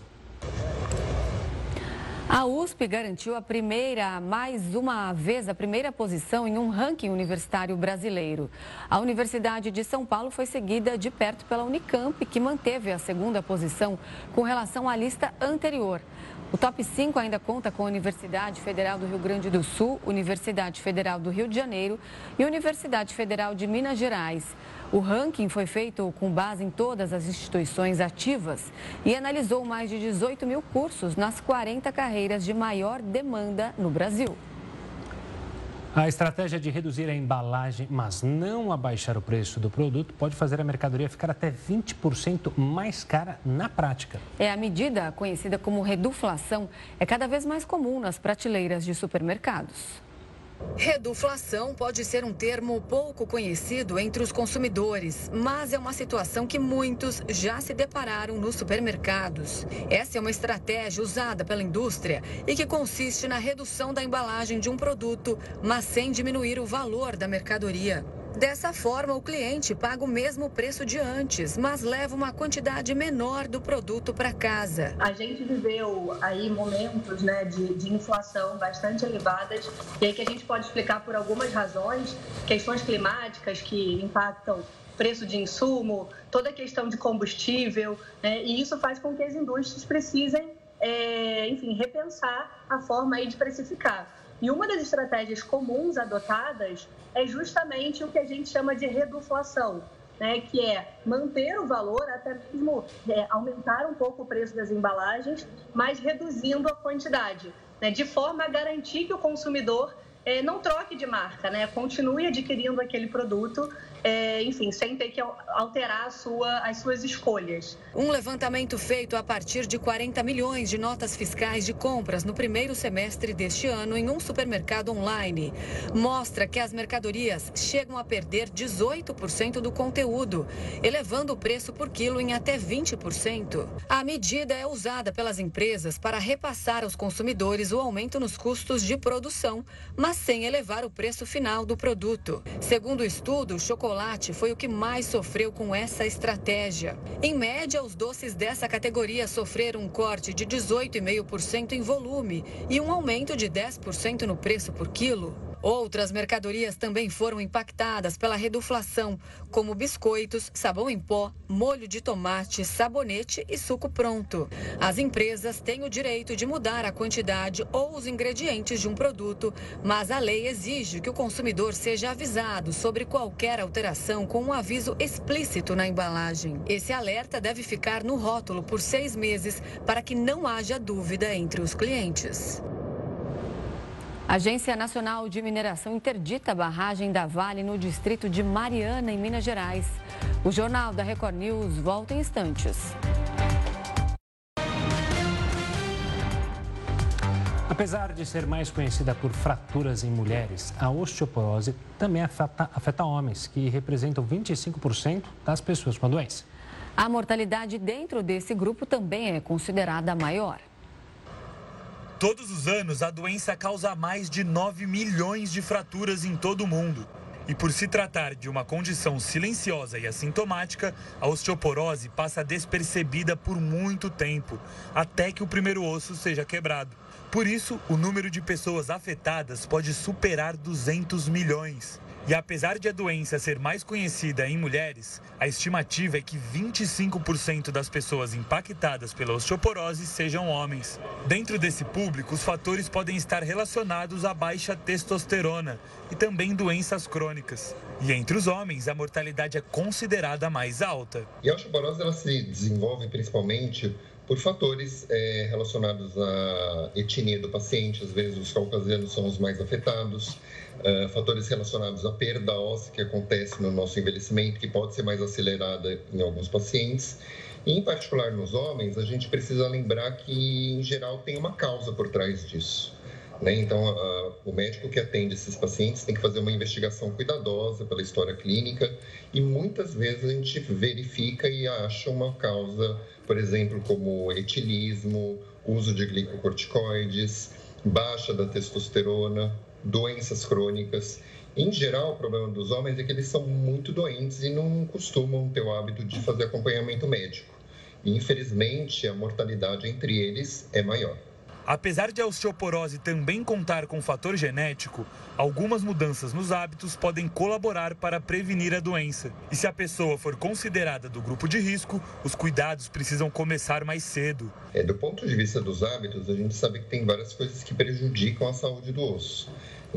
A USP garantiu a primeira, mais uma vez, a primeira posição em um ranking universitário brasileiro. A Universidade de São Paulo foi seguida de perto pela Unicamp, que manteve a segunda posição com relação à lista anterior. O top 5 ainda conta com a Universidade Federal do Rio Grande do Sul, Universidade Federal do Rio de Janeiro e Universidade Federal de Minas Gerais. O ranking foi feito com base em todas as instituições ativas e analisou mais de 18 mil cursos nas 40 carreiras de maior demanda no Brasil. A estratégia de reduzir a embalagem, mas não abaixar o preço do produto, pode fazer a mercadoria ficar até 20% mais cara na prática. É a medida conhecida como reduflação é cada vez mais comum nas prateleiras de supermercados. Reduflação pode ser um termo pouco conhecido entre os consumidores, mas é uma situação que muitos já se depararam nos supermercados. Essa é uma estratégia usada pela indústria e que consiste na redução da embalagem de um produto, mas sem diminuir o valor da mercadoria. Dessa forma, o cliente paga o mesmo preço de antes, mas leva uma quantidade menor do produto para casa. A gente viveu aí momentos né, de, de inflação bastante elevadas, e aí que a gente pode explicar por algumas razões, questões climáticas que impactam preço de insumo, toda a questão de combustível, né, e isso faz com que as indústrias precisem, é, enfim, repensar a forma aí de precificar. E uma das estratégias comuns adotadas é justamente o que a gente chama de reduflação, né, que é manter o valor, até mesmo é, aumentar um pouco o preço das embalagens, mas reduzindo a quantidade, né, de forma a garantir que o consumidor é, não troque de marca, né, continue adquirindo aquele produto é, enfim, sem ter que alterar sua, as suas escolhas. Um levantamento feito a partir de 40 milhões de notas fiscais de compras no primeiro semestre deste ano em um supermercado online mostra que as mercadorias chegam a perder 18% do conteúdo, elevando o preço por quilo em até 20%. A medida é usada pelas empresas para repassar aos consumidores o aumento nos custos de produção, mas sem elevar o preço final do produto. Segundo o estudo, o chocolate foi o que mais sofreu com essa estratégia. Em média, os doces dessa categoria sofreram um corte de 18,5% em volume e um aumento de 10% no preço por quilo. Outras mercadorias também foram impactadas pela reduflação, como biscoitos, sabão em pó, molho de tomate, sabonete e suco pronto. As empresas têm o direito de mudar a quantidade ou os ingredientes de um produto, mas a lei exige que o consumidor seja avisado sobre qualquer alteração com um aviso explícito na embalagem. Esse alerta deve ficar no rótulo por seis meses para que não haja dúvida entre os clientes. A Agência Nacional de Mineração interdita a barragem da Vale no distrito de Mariana, em Minas Gerais. O Jornal da Record News volta em instantes. Apesar de ser mais conhecida por fraturas em mulheres, a osteoporose também afeta, afeta homens, que representam 25% das pessoas com a doença. A mortalidade dentro desse grupo também é considerada maior. Todos os anos, a doença causa mais de 9 milhões de fraturas em todo o mundo. E por se tratar de uma condição silenciosa e assintomática, a osteoporose passa despercebida por muito tempo, até que o primeiro osso seja quebrado. Por isso, o número de pessoas afetadas pode superar 200 milhões. E apesar de a doença ser mais conhecida em mulheres, a estimativa é que 25% das pessoas impactadas pela osteoporose sejam homens. Dentro desse público, os fatores podem estar relacionados à baixa testosterona e também doenças crônicas. E entre os homens, a mortalidade é considerada mais alta. E a osteoporose ela se desenvolve principalmente por fatores é, relacionados à etnia do paciente, às vezes os caucasianos são os mais afetados, uh, fatores relacionados à perda óssea que acontece no nosso envelhecimento, que pode ser mais acelerada em alguns pacientes. E, em particular nos homens, a gente precisa lembrar que, em geral, tem uma causa por trás disso. Né? Então, a, o médico que atende esses pacientes tem que fazer uma investigação cuidadosa pela história clínica e muitas vezes a gente verifica e acha uma causa, por exemplo, como etilismo, uso de glicocorticoides, baixa da testosterona, doenças crônicas. Em geral, o problema dos homens é que eles são muito doentes e não costumam ter o hábito de fazer acompanhamento médico. E, infelizmente, a mortalidade entre eles é maior. Apesar de a osteoporose também contar com fator genético, algumas mudanças nos hábitos podem colaborar para prevenir a doença. E se a pessoa for considerada do grupo de risco, os cuidados precisam começar mais cedo. É, do ponto de vista dos hábitos, a gente sabe que tem várias coisas que prejudicam a saúde do osso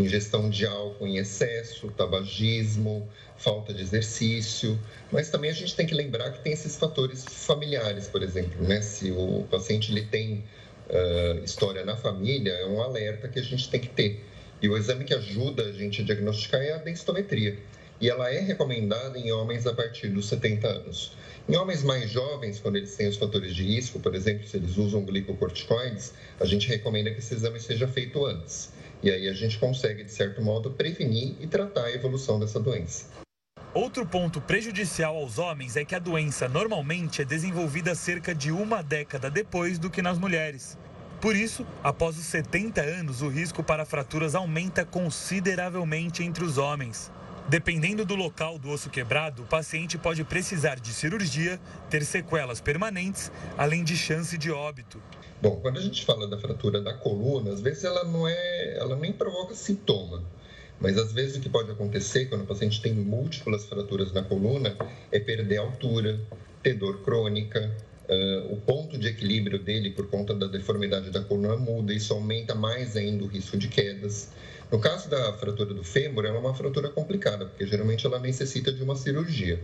ingestão de álcool em excesso, tabagismo, falta de exercício, mas também a gente tem que lembrar que tem esses fatores familiares, por exemplo, né? Se o paciente ele tem uh, história na família, é um alerta que a gente tem que ter. E o exame que ajuda a gente a diagnosticar é a densitometria. E ela é recomendada em homens a partir dos 70 anos. Em homens mais jovens, quando eles têm os fatores de risco, por exemplo, se eles usam glicocorticoides, a gente recomenda que esse exame seja feito antes. E aí a gente consegue, de certo modo, prevenir e tratar a evolução dessa doença. Outro ponto prejudicial aos homens é que a doença normalmente é desenvolvida cerca de uma década depois do que nas mulheres. Por isso, após os 70 anos, o risco para fraturas aumenta consideravelmente entre os homens. Dependendo do local do osso quebrado, o paciente pode precisar de cirurgia, ter sequelas permanentes, além de chance de óbito. Bom, quando a gente fala da fratura da coluna, às vezes ela não é, ela nem provoca sintoma. Mas às vezes o que pode acontecer quando o paciente tem múltiplas fraturas na coluna é perder altura, ter dor crônica, uh, o ponto de equilíbrio dele por conta da deformidade da coluna muda, isso aumenta mais ainda o risco de quedas. No caso da fratura do fêmur, ela é uma fratura complicada, porque geralmente ela necessita de uma cirurgia.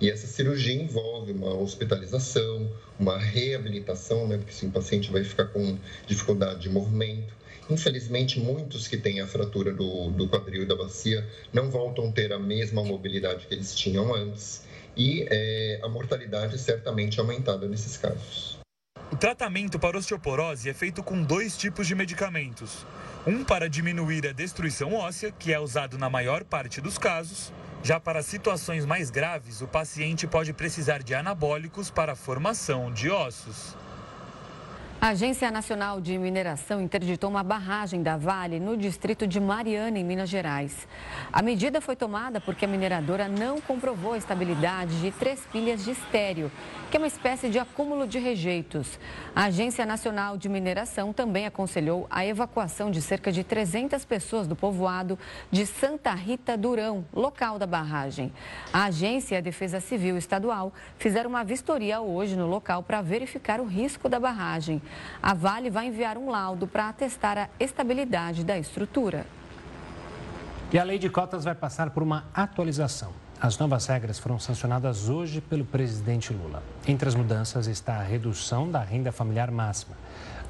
E essa cirurgia envolve uma hospitalização, uma reabilitação, né, porque se o paciente vai ficar com dificuldade de movimento. Infelizmente, muitos que têm a fratura do, do quadril e da bacia não voltam a ter a mesma mobilidade que eles tinham antes. E é, a mortalidade certamente aumentada nesses casos. O tratamento para osteoporose é feito com dois tipos de medicamentos. Um para diminuir a destruição óssea, que é usado na maior parte dos casos, já para situações mais graves, o paciente pode precisar de anabólicos para a formação de ossos. A Agência Nacional de Mineração interditou uma barragem da Vale no distrito de Mariana, em Minas Gerais. A medida foi tomada porque a mineradora não comprovou a estabilidade de três pilhas de estéreo, que é uma espécie de acúmulo de rejeitos. A Agência Nacional de Mineração também aconselhou a evacuação de cerca de 300 pessoas do povoado de Santa Rita Durão, local da barragem. A agência e a Defesa Civil Estadual fizeram uma vistoria hoje no local para verificar o risco da barragem. A Vale vai enviar um laudo para atestar a estabilidade da estrutura. E a lei de cotas vai passar por uma atualização. As novas regras foram sancionadas hoje pelo presidente Lula. Entre as mudanças está a redução da renda familiar máxima.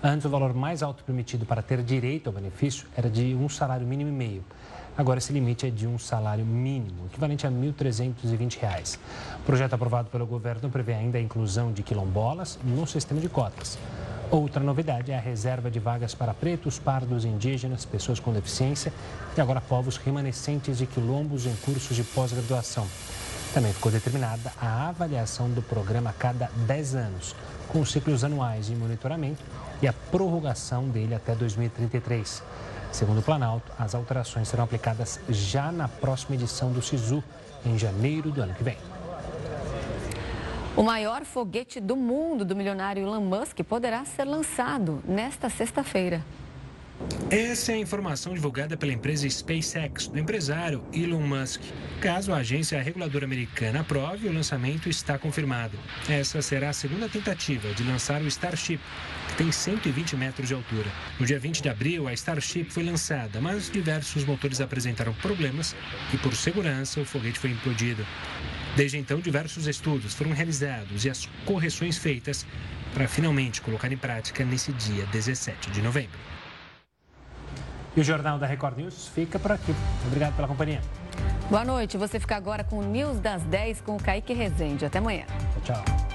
Antes, o valor mais alto permitido para ter direito ao benefício era de um salário mínimo e meio. Agora, esse limite é de um salário mínimo, equivalente a R$ 1.320. O projeto aprovado pelo governo prevê ainda a inclusão de quilombolas no sistema de cotas. Outra novidade é a reserva de vagas para pretos, pardos, indígenas, pessoas com deficiência e agora povos remanescentes de quilombos em cursos de pós-graduação. Também ficou determinada a avaliação do programa a cada 10 anos, com ciclos anuais de monitoramento e a prorrogação dele até 2033. Segundo o Planalto, as alterações serão aplicadas já na próxima edição do SISU, em janeiro do ano que vem. O maior foguete do mundo do milionário Elon Musk poderá ser lançado nesta sexta-feira. Essa é a informação divulgada pela empresa SpaceX, do empresário Elon Musk. Caso a agência reguladora americana aprove, o lançamento está confirmado. Essa será a segunda tentativa de lançar o Starship, que tem 120 metros de altura. No dia 20 de abril, a Starship foi lançada, mas diversos motores apresentaram problemas e, por segurança, o foguete foi implodido. Desde então, diversos estudos foram realizados e as correções feitas para finalmente colocar em prática nesse dia 17 de novembro. E o Jornal da Record News fica por aqui. Obrigado pela companhia. Boa noite. Você fica agora com o News das 10 com o Kaique Rezende. Até amanhã. Tchau.